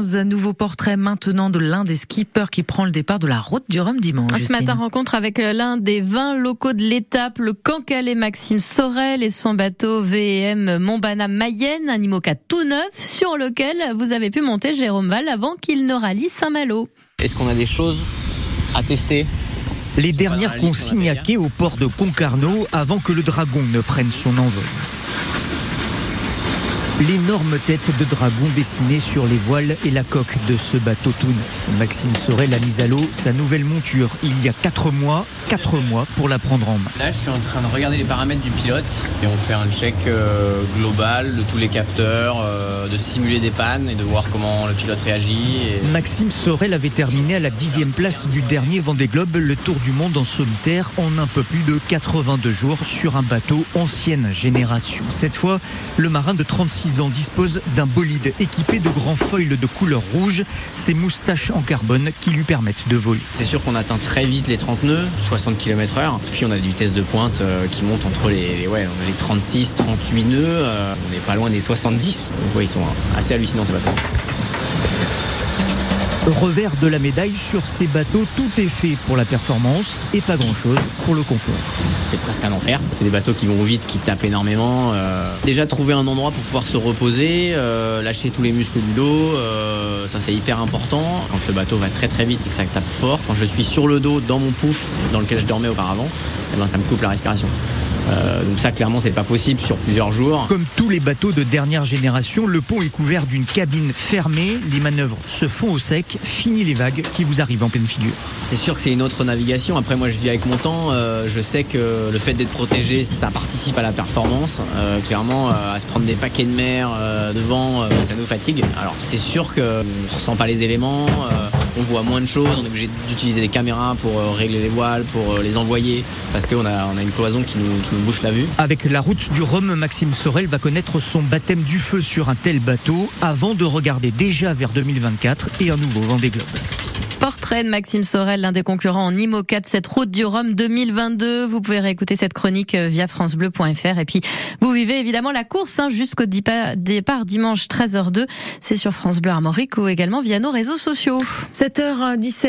15. Nouveau portrait maintenant de l'un des skippers qui prend le départ de la route du Rhum dimanche. Ce matin, rencontre avec l'un des 20 locaux de l'étape, le Cancalais Maxime Sorel et son bateau VM Montbana Mayenne, un IMOCA tout neuf sur lequel vous avez pu monter Jérôme Val avant qu'il ne rallie Saint-Malo. Est-ce qu'on a des choses à tester? Les dernières consignes à quai au port de Concarneau avant que le Dragon ne prenne son envol l'énorme tête de dragon dessinée sur les voiles et la coque de ce bateau tout neuf. Maxime Sorel a mis à l'eau sa nouvelle monture il y a 4 mois, 4 mois pour la prendre en main. Là, je suis en train de regarder les paramètres du pilote et on fait un check euh, global de tous les capteurs, euh, de simuler des pannes et de voir comment le pilote réagit. Maxime Sorel avait terminé à la dixième place du dernier Vendée Globe, le tour du monde en solitaire en un peu plus de 82 jours sur un bateau ancienne génération. Cette fois, le marin de 36 dispose d'un bolide équipé de grands foils de couleur rouge, ses moustaches en carbone qui lui permettent de voler. C'est sûr qu'on atteint très vite les 30 nœuds, 60 km heure, puis on a des vitesses de pointe euh, qui montent entre les, ouais, les 36, 38 nœuds, euh, on n'est pas loin des 70, donc ouais, ils sont assez hallucinants ces bateaux. Revers de la médaille, sur ces bateaux, tout est fait pour la performance et pas grand-chose pour le confort. C'est presque un enfer. C'est des bateaux qui vont vite, qui tapent énormément. Euh, déjà trouver un endroit pour pouvoir se reposer, euh, lâcher tous les muscles du dos, euh, ça c'est hyper important. Quand le bateau va très très vite et que ça tape fort, quand je suis sur le dos dans mon pouf dans lequel je dormais auparavant, eh ben, ça me coupe la respiration. Euh, donc ça, clairement, c'est pas possible sur plusieurs jours. Comme tous les bateaux de dernière génération, le pont est couvert d'une cabine fermée. Les manœuvres se font au sec. Fini les vagues qui vous arrivent en pleine figure. C'est sûr que c'est une autre navigation. Après, moi, je vis avec mon temps. Euh, je sais que le fait d'être protégé, ça participe à la performance. Euh, clairement, à se prendre des paquets de mer devant, ça nous fatigue. Alors, c'est sûr qu'on ressent pas les éléments on voit moins de choses, on est obligé d'utiliser des caméras pour euh, régler les voiles, pour euh, les envoyer, parce qu'on a, on a une cloison qui nous, bouche la vue. Avec la route du Rhum, Maxime Sorel va connaître son baptême du feu sur un tel bateau avant de regarder déjà vers 2024 et un nouveau Vendée Globe. Portrait de Maxime Sorel, l'un des concurrents en IMOCA de cette route du Rhum 2022. Vous pouvez réécouter cette chronique euh, via francebleu.fr. Et puis, vous vivez évidemment la course hein, jusqu'au départ dimanche 13h02. C'est sur France Bleu Armorique ou également via nos réseaux sociaux. 7h17.